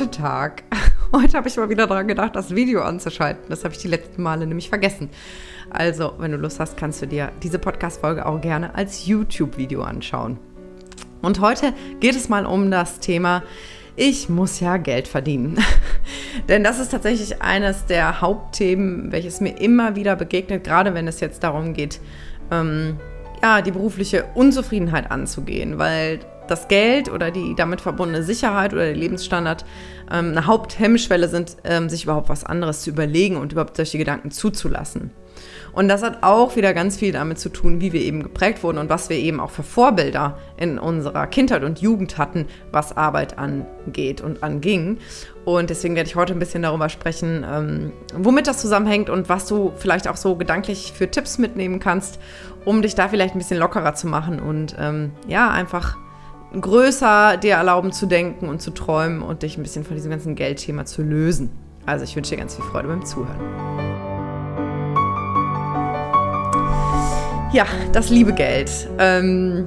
Guten Tag. Heute habe ich mal wieder daran gedacht, das Video anzuschalten. Das habe ich die letzten Male nämlich vergessen. Also, wenn du Lust hast, kannst du dir diese Podcast-Folge auch gerne als YouTube-Video anschauen. Und heute geht es mal um das Thema, ich muss ja Geld verdienen. Denn das ist tatsächlich eines der Hauptthemen, welches mir immer wieder begegnet, gerade wenn es jetzt darum geht, ähm, ja, die berufliche Unzufriedenheit anzugehen, weil das Geld oder die damit verbundene Sicherheit oder der Lebensstandard ähm, eine Haupthemmschwelle sind, ähm, sich überhaupt was anderes zu überlegen und überhaupt solche Gedanken zuzulassen. Und das hat auch wieder ganz viel damit zu tun, wie wir eben geprägt wurden und was wir eben auch für Vorbilder in unserer Kindheit und Jugend hatten, was Arbeit angeht und anging. Und deswegen werde ich heute ein bisschen darüber sprechen, ähm, womit das zusammenhängt und was du vielleicht auch so gedanklich für Tipps mitnehmen kannst, um dich da vielleicht ein bisschen lockerer zu machen und ähm, ja, einfach größer dir erlauben zu denken und zu träumen und dich ein bisschen von diesem ganzen Geldthema zu lösen. Also ich wünsche dir ganz viel Freude beim Zuhören. Ja, das liebe Geld. Ähm,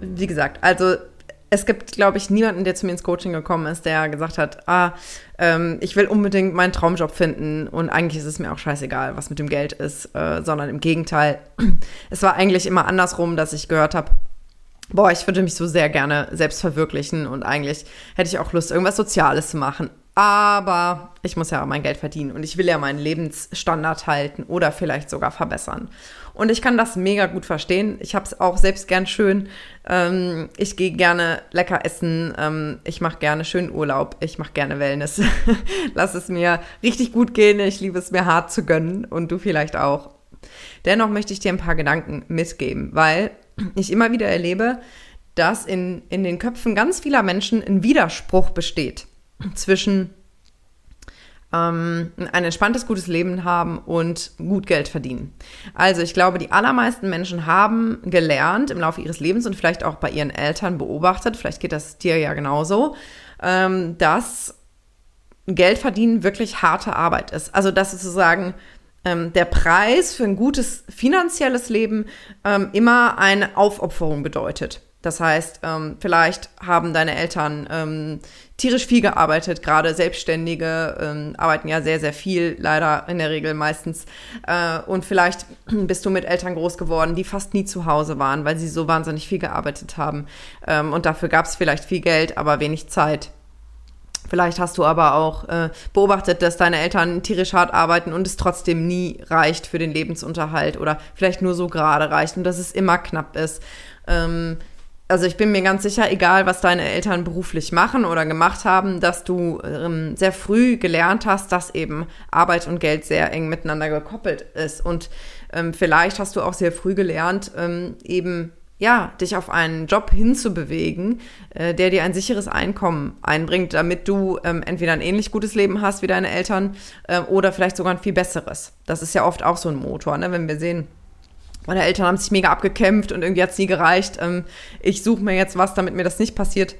wie gesagt, also es gibt, glaube ich, niemanden, der zu mir ins Coaching gekommen ist, der gesagt hat, ah, ähm, ich will unbedingt meinen Traumjob finden und eigentlich ist es mir auch scheißegal, was mit dem Geld ist, äh, sondern im Gegenteil. Es war eigentlich immer andersrum, dass ich gehört habe, boah, ich würde mich so sehr gerne selbst verwirklichen und eigentlich hätte ich auch Lust, irgendwas Soziales zu machen. Aber ich muss ja mein Geld verdienen und ich will ja meinen Lebensstandard halten oder vielleicht sogar verbessern. Und ich kann das mega gut verstehen. Ich habe es auch selbst gern schön. Ähm, ich gehe gerne lecker essen. Ähm, ich mache gerne schönen Urlaub. Ich mache gerne Wellness. Lass es mir richtig gut gehen. Ich liebe es mir hart zu gönnen und du vielleicht auch. Dennoch möchte ich dir ein paar Gedanken mitgeben, weil ich immer wieder erlebe, dass in, in den Köpfen ganz vieler Menschen ein Widerspruch besteht zwischen ähm, ein entspanntes, gutes Leben haben und gut Geld verdienen. Also ich glaube, die allermeisten Menschen haben gelernt im Laufe ihres Lebens und vielleicht auch bei ihren Eltern beobachtet, vielleicht geht das dir ja genauso, ähm, dass Geld verdienen wirklich harte Arbeit ist. Also dass sozusagen ähm, der Preis für ein gutes finanzielles Leben ähm, immer eine Aufopferung bedeutet. Das heißt, ähm, vielleicht haben deine Eltern ähm, tierisch viel gearbeitet, gerade Selbstständige ähm, arbeiten ja sehr, sehr viel, leider in der Regel meistens. Äh, und vielleicht bist du mit Eltern groß geworden, die fast nie zu Hause waren, weil sie so wahnsinnig viel gearbeitet haben. Ähm, und dafür gab es vielleicht viel Geld, aber wenig Zeit. Vielleicht hast du aber auch äh, beobachtet, dass deine Eltern tierisch hart arbeiten und es trotzdem nie reicht für den Lebensunterhalt oder vielleicht nur so gerade reicht und dass es immer knapp ist. Ähm, also ich bin mir ganz sicher, egal was deine Eltern beruflich machen oder gemacht haben, dass du ähm, sehr früh gelernt hast, dass eben Arbeit und Geld sehr eng miteinander gekoppelt ist. Und ähm, vielleicht hast du auch sehr früh gelernt, ähm, eben ja, dich auf einen Job hinzubewegen, äh, der dir ein sicheres Einkommen einbringt, damit du ähm, entweder ein ähnlich gutes Leben hast wie deine Eltern äh, oder vielleicht sogar ein viel besseres. Das ist ja oft auch so ein Motor, ne? wenn wir sehen, meine Eltern haben sich mega abgekämpft und irgendwie hat es nie gereicht. Ähm, ich suche mir jetzt was, damit mir das nicht passiert.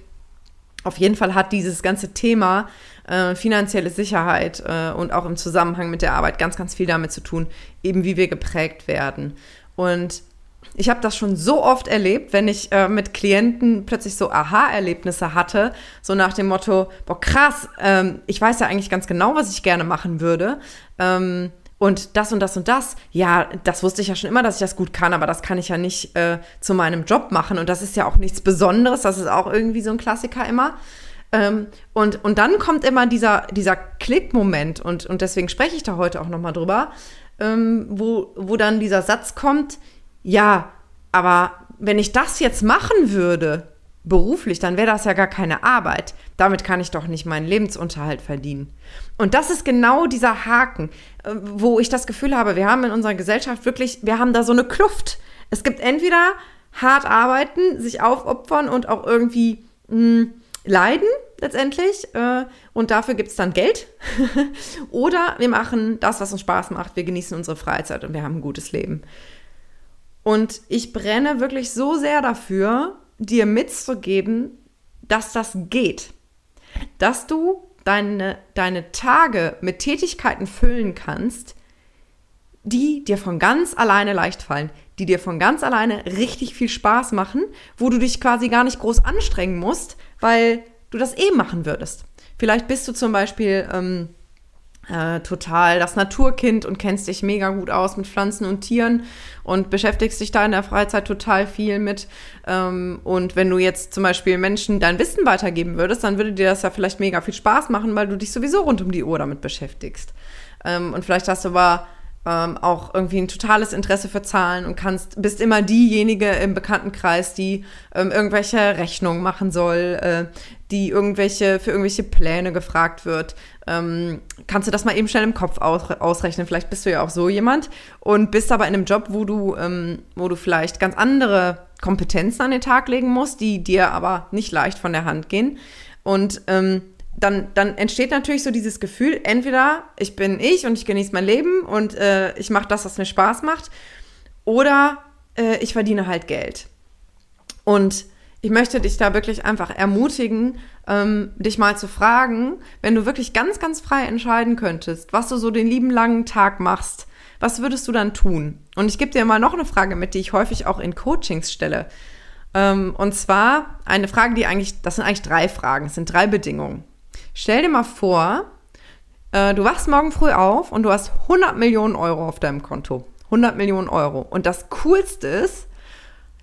Auf jeden Fall hat dieses ganze Thema äh, finanzielle Sicherheit äh, und auch im Zusammenhang mit der Arbeit ganz, ganz viel damit zu tun, eben wie wir geprägt werden. Und ich habe das schon so oft erlebt, wenn ich äh, mit Klienten plötzlich so Aha-Erlebnisse hatte, so nach dem Motto, boah krass, ähm, ich weiß ja eigentlich ganz genau, was ich gerne machen würde. Ähm, und das und das und das, ja, das wusste ich ja schon immer, dass ich das gut kann, aber das kann ich ja nicht äh, zu meinem Job machen. Und das ist ja auch nichts Besonderes, das ist auch irgendwie so ein Klassiker immer. Ähm, und, und dann kommt immer dieser, dieser Klickmoment und, und deswegen spreche ich da heute auch nochmal drüber, ähm, wo, wo dann dieser Satz kommt, ja, aber wenn ich das jetzt machen würde, beruflich, dann wäre das ja gar keine Arbeit. Damit kann ich doch nicht meinen Lebensunterhalt verdienen. Und das ist genau dieser Haken, äh, wo ich das Gefühl habe, wir haben in unserer Gesellschaft wirklich, wir haben da so eine Kluft. Es gibt entweder hart arbeiten, sich aufopfern und auch irgendwie mh, hm, leiden letztendlich. Äh, und dafür gibt es dann Geld. Oder wir machen das, was uns Spaß macht. Wir genießen unsere Freizeit und wir haben ein gutes Leben. Und ich brenne wirklich so sehr dafür, dir mitzugeben, dass das geht. Dass du deine, deine Tage mit Tätigkeiten füllen kannst, die dir von ganz alleine leicht fallen, die dir von ganz alleine richtig viel Spaß machen, wo du dich quasi gar nicht groß anstrengen musst, weil du das eh machen würdest. Vielleicht bist du zum Beispiel ähm, äh, total das Naturkind und kennst dich mega gut aus mit Pflanzen und Tieren und beschäftigst dich da in der Freizeit total viel mit. Ähm, und wenn du jetzt zum Beispiel Menschen dein Wissen weitergeben würdest, dann würde dir das ja vielleicht mega viel Spaß machen, weil du dich sowieso rund um die Uhr damit beschäftigst. Ähm, und vielleicht hast du aber ähm, auch irgendwie ein totales Interesse für Zahlen und kannst, bist immer diejenige im Bekanntenkreis, die ähm, irgendwelche Rechnungen machen soll, äh, die irgendwelche, für irgendwelche Pläne gefragt wird. Ähm, kannst du das mal eben schnell im Kopf aus, ausrechnen? Vielleicht bist du ja auch so jemand und bist aber in einem Job, wo du, ähm, wo du vielleicht ganz andere Kompetenzen an den Tag legen musst, die dir aber nicht leicht von der Hand gehen. Und ähm, dann, dann entsteht natürlich so dieses Gefühl, entweder ich bin ich und ich genieße mein Leben und äh, ich mache das, was mir Spaß macht, oder äh, ich verdiene halt Geld. Und ich möchte dich da wirklich einfach ermutigen, ähm, dich mal zu fragen, wenn du wirklich ganz, ganz frei entscheiden könntest, was du so den lieben langen Tag machst, was würdest du dann tun? Und ich gebe dir mal noch eine Frage mit, die ich häufig auch in Coachings stelle. Ähm, und zwar eine Frage, die eigentlich, das sind eigentlich drei Fragen, es sind drei Bedingungen. Stell dir mal vor, äh, du wachst morgen früh auf und du hast 100 Millionen Euro auf deinem Konto. 100 Millionen Euro. Und das Coolste ist,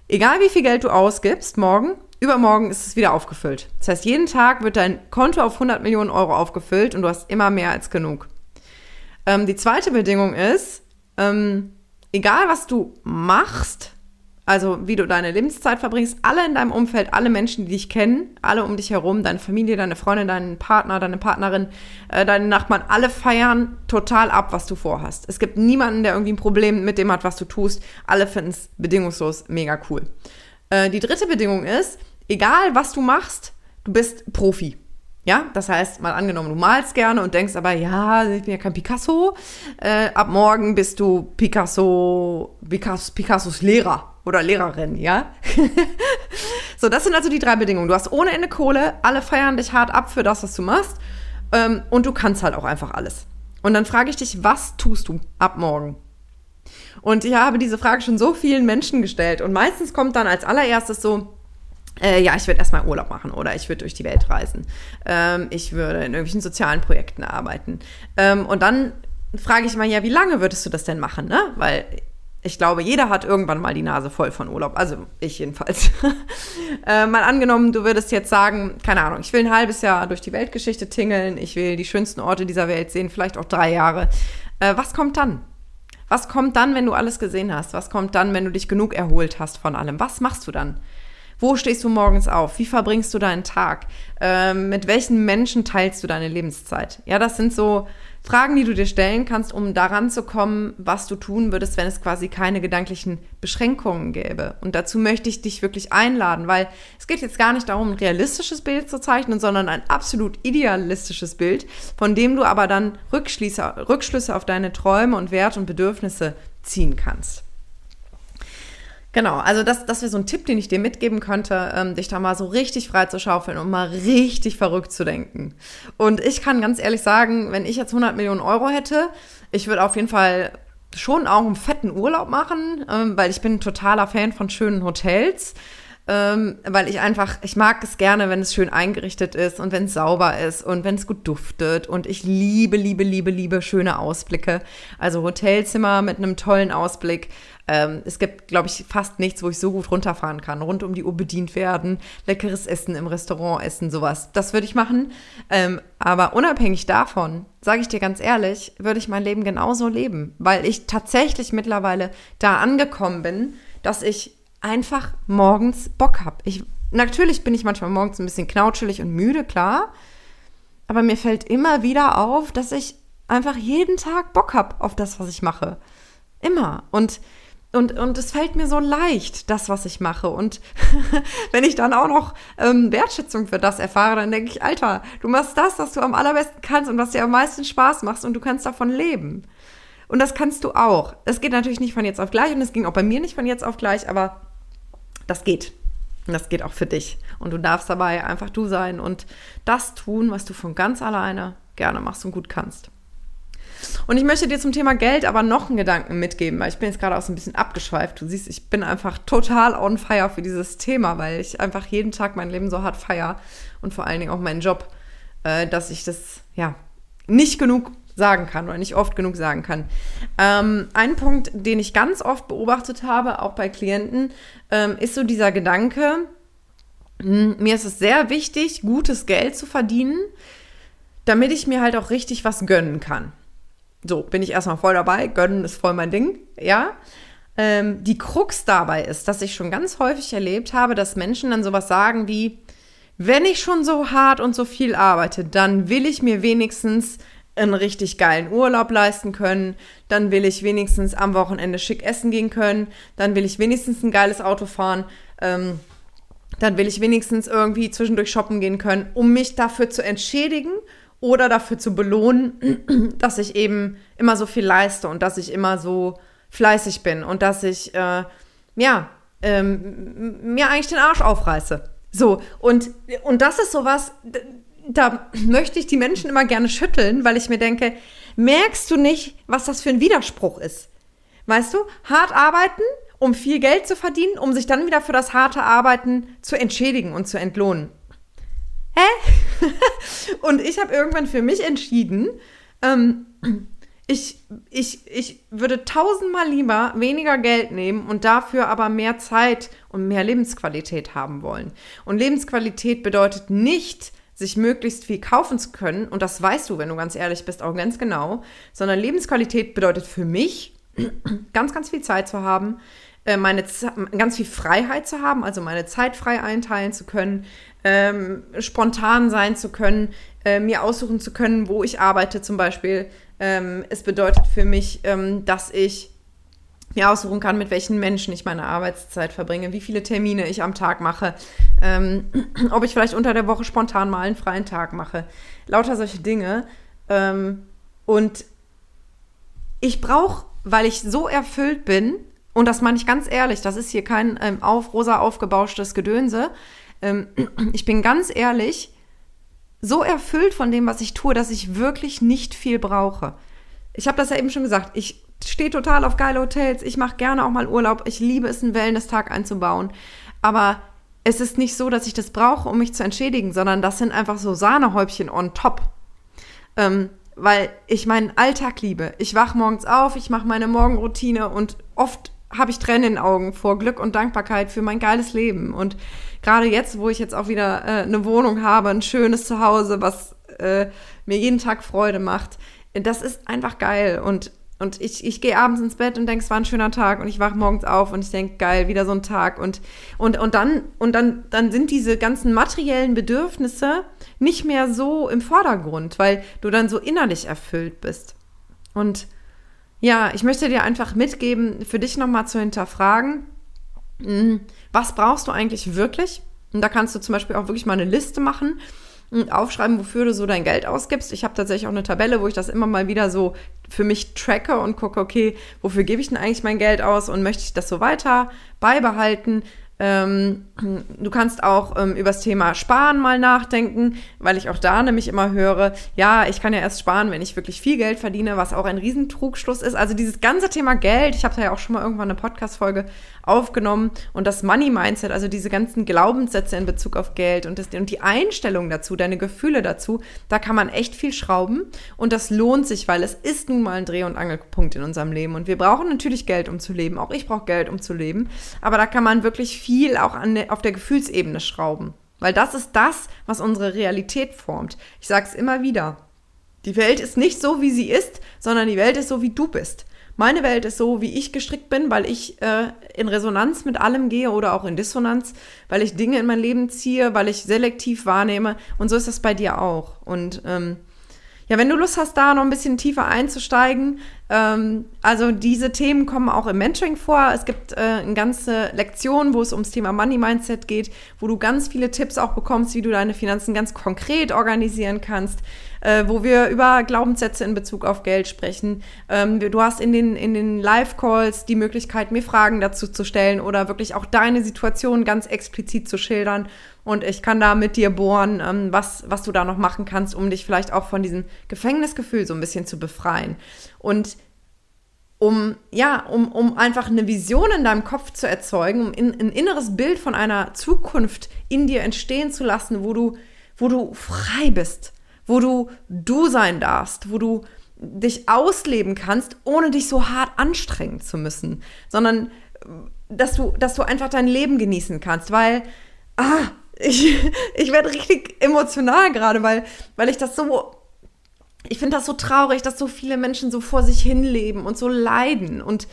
egal wie viel Geld du ausgibst, morgen, übermorgen ist es wieder aufgefüllt. Das heißt, jeden Tag wird dein Konto auf 100 Millionen Euro aufgefüllt und du hast immer mehr als genug. Ähm, die zweite Bedingung ist, ähm, egal was du machst, also wie du deine Lebenszeit verbringst, alle in deinem Umfeld, alle Menschen, die dich kennen, alle um dich herum, deine Familie, deine Freunde, deinen Partner, deine Partnerin, äh, deine Nachbarn, alle feiern total ab, was du vorhast. Es gibt niemanden, der irgendwie ein Problem mit dem hat, was du tust. Alle finden es bedingungslos mega cool. Äh, die dritte Bedingung ist, egal was du machst, du bist Profi. Ja, das heißt, mal angenommen, du malst gerne und denkst aber, ja, ich bin ja kein Picasso. Äh, ab morgen bist du Picasso, Picasso, Picassos Lehrer oder Lehrerin, ja? so, das sind also die drei Bedingungen. Du hast ohne Ende Kohle, alle feiern dich hart ab für das, was du machst ähm, und du kannst halt auch einfach alles. Und dann frage ich dich, was tust du ab morgen? Und ich habe diese Frage schon so vielen Menschen gestellt und meistens kommt dann als allererstes so, äh, ja, ich würde erstmal Urlaub machen oder ich würde durch die Welt reisen. Ähm, ich würde in irgendwelchen sozialen Projekten arbeiten. Ähm, und dann frage ich mal, ja, wie lange würdest du das denn machen? Ne? Weil ich glaube, jeder hat irgendwann mal die Nase voll von Urlaub. Also ich jedenfalls. äh, mal angenommen, du würdest jetzt sagen, keine Ahnung, ich will ein halbes Jahr durch die Weltgeschichte tingeln, ich will die schönsten Orte dieser Welt sehen, vielleicht auch drei Jahre. Äh, was kommt dann? Was kommt dann, wenn du alles gesehen hast? Was kommt dann, wenn du dich genug erholt hast von allem? Was machst du dann? Wo stehst du morgens auf? Wie verbringst du deinen Tag? Ähm, mit welchen Menschen teilst du deine Lebenszeit? Ja, das sind so Fragen, die du dir stellen kannst, um daran zu kommen, was du tun würdest, wenn es quasi keine gedanklichen Beschränkungen gäbe. Und dazu möchte ich dich wirklich einladen, weil es geht jetzt gar nicht darum, ein realistisches Bild zu zeichnen, sondern ein absolut idealistisches Bild, von dem du aber dann Rückschlüsse, Rückschlüsse auf deine Träume und Werte und Bedürfnisse ziehen kannst. Genau, also das, das wäre so ein Tipp, den ich dir mitgeben könnte, ähm, dich da mal so richtig frei zu schaufeln und mal richtig verrückt zu denken. Und ich kann ganz ehrlich sagen, wenn ich jetzt 100 Millionen Euro hätte, ich würde auf jeden Fall schon auch einen fetten Urlaub machen, ähm, weil ich bin ein totaler Fan von schönen Hotels. Ähm, weil ich einfach, ich mag es gerne, wenn es schön eingerichtet ist und wenn es sauber ist und wenn es gut duftet. Und ich liebe, liebe, liebe, liebe schöne Ausblicke. Also Hotelzimmer mit einem tollen Ausblick ähm, es gibt, glaube ich, fast nichts, wo ich so gut runterfahren kann. Rund um die Uhr bedient werden, leckeres Essen im Restaurant essen, sowas. Das würde ich machen. Ähm, aber unabhängig davon, sage ich dir ganz ehrlich, würde ich mein Leben genauso leben, weil ich tatsächlich mittlerweile da angekommen bin, dass ich einfach morgens Bock habe. Ich, natürlich bin ich manchmal morgens ein bisschen knautschelig und müde, klar. Aber mir fällt immer wieder auf, dass ich einfach jeden Tag Bock habe auf das, was ich mache. Immer. Und und, und es fällt mir so leicht, das, was ich mache. Und wenn ich dann auch noch ähm, Wertschätzung für das erfahre, dann denke ich, Alter, du machst das, was du am allerbesten kannst und was dir am meisten Spaß macht und du kannst davon leben. Und das kannst du auch. Es geht natürlich nicht von jetzt auf gleich und es ging auch bei mir nicht von jetzt auf gleich, aber das geht. Und das geht auch für dich. Und du darfst dabei einfach du sein und das tun, was du von ganz alleine gerne machst und gut kannst. Und ich möchte dir zum Thema Geld aber noch einen Gedanken mitgeben, weil ich bin jetzt gerade auch so ein bisschen abgeschweift. Du siehst, ich bin einfach total on fire für dieses Thema, weil ich einfach jeden Tag mein Leben so hart feier und vor allen Dingen auch meinen Job. äh, dass ich das ja nicht genug sagen kann oder nicht oft genug sagen kann. Ähm, ein Punkt, den ich ganz oft beobachtet habe, auch bei Klienten, ähm, ist so dieser Gedanke, hm, mir ist es sehr wichtig, gutes Geld zu verdienen, damit ich mir halt auch richtig was gönnen kann. So, bin ich erstmal voll dabei, gönnen ist voll mein Ding, ja. Ähm, die Krux dabei ist, dass ich schon ganz häufig erlebt habe, dass Menschen dann sowas sagen wie, wenn ich schon so hart und so viel arbeite, dann will ich mir wenigstens einen richtig geilen Urlaub leisten können, dann will ich wenigstens am Wochenende schick essen gehen können, dann will ich wenigstens ein geiles Auto fahren, ähm, dann will ich wenigstens irgendwie zwischendurch shoppen gehen können, um mich dafür zu entschädigen oder dafür zu belohnen, dass ich eben immer so viel leiste und dass ich immer so fleißig bin und dass ich, äh, ja, ähm, mir eigentlich den Arsch aufreiße. So, und, und das ist sowas, da möchte ich die Menschen immer gerne schütteln, weil ich mir denke, merkst du nicht, was das für ein Widerspruch ist? Weißt du, hart arbeiten, um viel Geld zu verdienen, um sich dann wieder für das harte Arbeiten zu entschädigen und zu entlohnen. Hä? und ich habe irgendwann für mich entschieden, ähm, ich, ich, ich würde tausendmal lieber weniger Geld nehmen und dafür aber mehr Zeit und mehr Lebensqualität haben wollen. Und Lebensqualität bedeutet nicht, sich möglichst viel kaufen zu können, und das weißt du, wenn du ganz ehrlich bist, auch ganz genau, sondern Lebensqualität bedeutet für mich, ganz, ganz viel Zeit zu haben, äh, meine ganz viel Freiheit zu haben, also meine Zeit frei einteilen zu können, ähm, spontan sein zu können, äh, mir aussuchen zu können, wo ich arbeite zum Beispiel. Ähm, es bedeutet für mich, ähm, dass ich mir aussuchen kann, mit welchen Menschen ich meine Arbeitszeit verbringe, wie viele Termine ich am Tag mache, ähm, ob ich vielleicht unter der Woche spontan mal einen freien Tag mache. Lauter solche Dinge. Ähm, und ich brauche, weil ich so erfüllt bin, und das meine ich ganz ehrlich, das ist hier kein ähm, auf, rosa aufgebauschtes Gedönse. Ähm, ich bin ganz ehrlich, so erfüllt von dem, was ich tue, dass ich wirklich nicht viel brauche. Ich habe das ja eben schon gesagt. Ich stehe total auf geile Hotels. Ich mache gerne auch mal Urlaub. Ich liebe es, einen Wellness-Tag einzubauen. Aber es ist nicht so, dass ich das brauche, um mich zu entschädigen, sondern das sind einfach so Sahnehäubchen on top. Ähm, weil ich meinen Alltag liebe. Ich wach morgens auf, ich mache meine Morgenroutine und oft habe ich Tränen in den Augen vor Glück und Dankbarkeit für mein geiles Leben. Und gerade jetzt, wo ich jetzt auch wieder äh, eine Wohnung habe, ein schönes Zuhause, was äh, mir jeden Tag Freude macht, das ist einfach geil. Und, und ich, ich gehe abends ins Bett und denke, es war ein schöner Tag und ich wache morgens auf und ich denke, geil, wieder so ein Tag. Und, und, und, dann, und dann, dann sind diese ganzen materiellen Bedürfnisse nicht mehr so im Vordergrund, weil du dann so innerlich erfüllt bist. Und ja, ich möchte dir einfach mitgeben, für dich nochmal zu hinterfragen, hm, was brauchst du eigentlich wirklich? Und da kannst du zum Beispiel auch wirklich mal eine Liste machen aufschreiben, wofür du so dein Geld ausgibst. Ich habe tatsächlich auch eine Tabelle, wo ich das immer mal wieder so für mich tracke und gucke, okay, wofür gebe ich denn eigentlich mein Geld aus und möchte ich das so weiter beibehalten? Ähm, du kannst auch ähm, über das Thema Sparen mal nachdenken, weil ich auch da nämlich immer höre, ja, ich kann ja erst sparen, wenn ich wirklich viel Geld verdiene, was auch ein Riesentrugschluss ist. Also dieses ganze Thema Geld, ich habe da ja auch schon mal irgendwann eine Podcast-Folge aufgenommen und das Money-Mindset, also diese ganzen Glaubenssätze in Bezug auf Geld und, das, und die Einstellung dazu, deine Gefühle dazu, da kann man echt viel schrauben und das lohnt sich, weil es ist nun mal ein Dreh- und Angelpunkt in unserem Leben und wir brauchen natürlich Geld, um zu leben. Auch ich brauche Geld, um zu leben, aber da kann man wirklich viel auch an, auf der Gefühlsebene schrauben, weil das ist das, was unsere Realität formt. Ich sage es immer wieder. Die Welt ist nicht so, wie sie ist, sondern die Welt ist so, wie du bist. Meine Welt ist so, wie ich gestrickt bin, weil ich äh, in Resonanz mit allem gehe oder auch in Dissonanz, weil ich Dinge in mein Leben ziehe, weil ich selektiv wahrnehme. Und so ist das bei dir auch. Und ähm, ja, wenn du Lust hast, da noch ein bisschen tiefer einzusteigen, ähm, also diese Themen kommen auch im Mentoring vor. Es gibt äh, eine ganze Lektion, wo es ums Thema Money Mindset geht, wo du ganz viele Tipps auch bekommst, wie du deine Finanzen ganz konkret organisieren kannst, äh, wo wir über Glaubenssätze in Bezug auf Geld sprechen. Ähm, du hast in den, in den Live-Calls die Möglichkeit, mir Fragen dazu zu stellen oder wirklich auch deine Situation ganz explizit zu schildern und ich kann da mit dir bohren, ähm, was, was du da noch machen kannst, um dich vielleicht auch von diesem Gefängnisgefühl so ein bisschen zu befreien. Und um, ja, um, um einfach eine Vision in deinem Kopf zu erzeugen, um in, ein inneres Bild von einer Zukunft in dir entstehen zu lassen, wo du, wo du frei bist, wo du du sein darfst, wo du dich ausleben kannst, ohne dich so hart anstrengen zu müssen, sondern dass du, dass du einfach dein Leben genießen kannst, weil, ah, ich, ich werde richtig emotional gerade, weil, weil ich das so, ich finde das so traurig, dass so viele Menschen so vor sich hinleben und so leiden und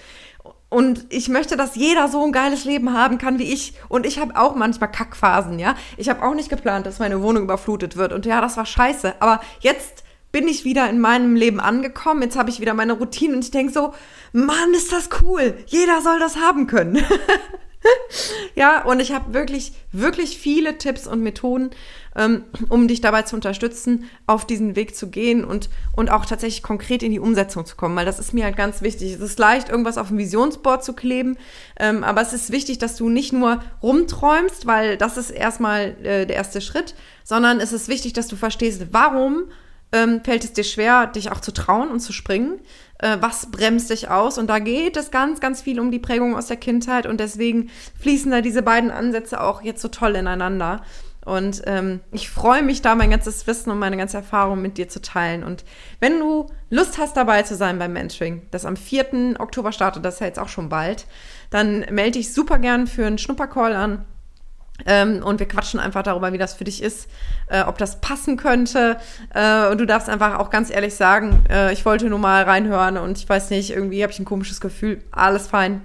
und ich möchte, dass jeder so ein geiles Leben haben kann wie ich. Und ich habe auch manchmal Kackphasen, ja. Ich habe auch nicht geplant, dass meine Wohnung überflutet wird. Und ja, das war scheiße. Aber jetzt bin ich wieder in meinem Leben angekommen. Jetzt habe ich wieder meine Routine und ich denke so, Mann, ist das cool. Jeder soll das haben können. ja, und ich habe wirklich, wirklich viele Tipps und Methoden, ähm, um dich dabei zu unterstützen, auf diesen Weg zu gehen und, und auch tatsächlich konkret in die Umsetzung zu kommen, weil das ist mir halt ganz wichtig. Es ist leicht, irgendwas auf ein Visionsboard zu kleben, ähm, aber es ist wichtig, dass du nicht nur rumträumst, weil das ist erstmal äh, der erste Schritt, sondern es ist wichtig, dass du verstehst, warum ähm, fällt es dir schwer, dich auch zu trauen und zu springen? Äh, was bremst dich aus? Und da geht es ganz, ganz viel um die Prägung aus der Kindheit und deswegen fließen da diese beiden Ansätze auch jetzt so toll ineinander. Und ähm, ich freue mich da, mein ganzes Wissen und meine ganze Erfahrung mit dir zu teilen. Und wenn du Lust hast, dabei zu sein beim Mentoring, das am 4. Oktober startet, das ist ja jetzt auch schon bald, dann melde dich super gern für einen Schnuppercall an. Ähm, und wir quatschen einfach darüber, wie das für dich ist, äh, ob das passen könnte. Äh, und du darfst einfach auch ganz ehrlich sagen, äh, ich wollte nur mal reinhören und ich weiß nicht, irgendwie habe ich ein komisches Gefühl. Alles fein.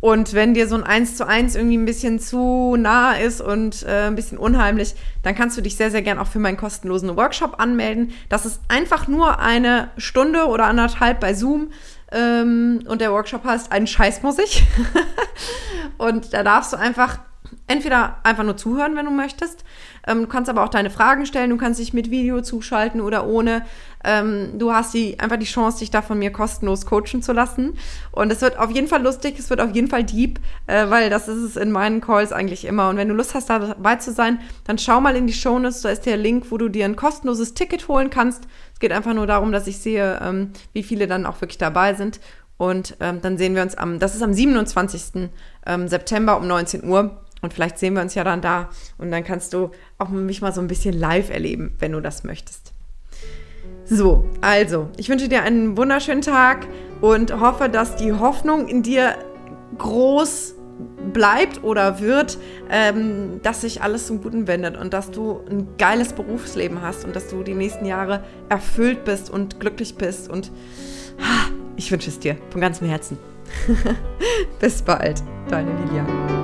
Und wenn dir so ein Eins zu eins irgendwie ein bisschen zu nah ist und äh, ein bisschen unheimlich, dann kannst du dich sehr, sehr gern auch für meinen kostenlosen Workshop anmelden. Das ist einfach nur eine Stunde oder anderthalb bei Zoom. Ähm, und der Workshop heißt Einen Scheiß muss ich. und da darfst du einfach entweder einfach nur zuhören, wenn du möchtest. Ähm, du kannst aber auch deine Fragen stellen. Du kannst dich mit Video zuschalten oder ohne. Ähm, du hast die, einfach die Chance, dich da von mir kostenlos coachen zu lassen. Und es wird auf jeden Fall lustig, es wird auf jeden Fall deep, äh, weil das ist es in meinen Calls eigentlich immer. Und wenn du Lust hast, dabei zu sein, dann schau mal in die Show Notes. Da ist der Link, wo du dir ein kostenloses Ticket holen kannst. Es geht einfach nur darum, dass ich sehe, ähm, wie viele dann auch wirklich dabei sind. Und ähm, dann sehen wir uns am, das ist am 27. Ähm, September um 19 Uhr. Und vielleicht sehen wir uns ja dann da und dann kannst du auch mich mal so ein bisschen live erleben, wenn du das möchtest. So, also, ich wünsche dir einen wunderschönen Tag und hoffe, dass die Hoffnung in dir groß bleibt oder wird, ähm, dass sich alles zum Guten wendet und dass du ein geiles Berufsleben hast und dass du die nächsten Jahre erfüllt bist und glücklich bist. Und ich wünsche es dir von ganzem Herzen. Bis bald, deine Lilian.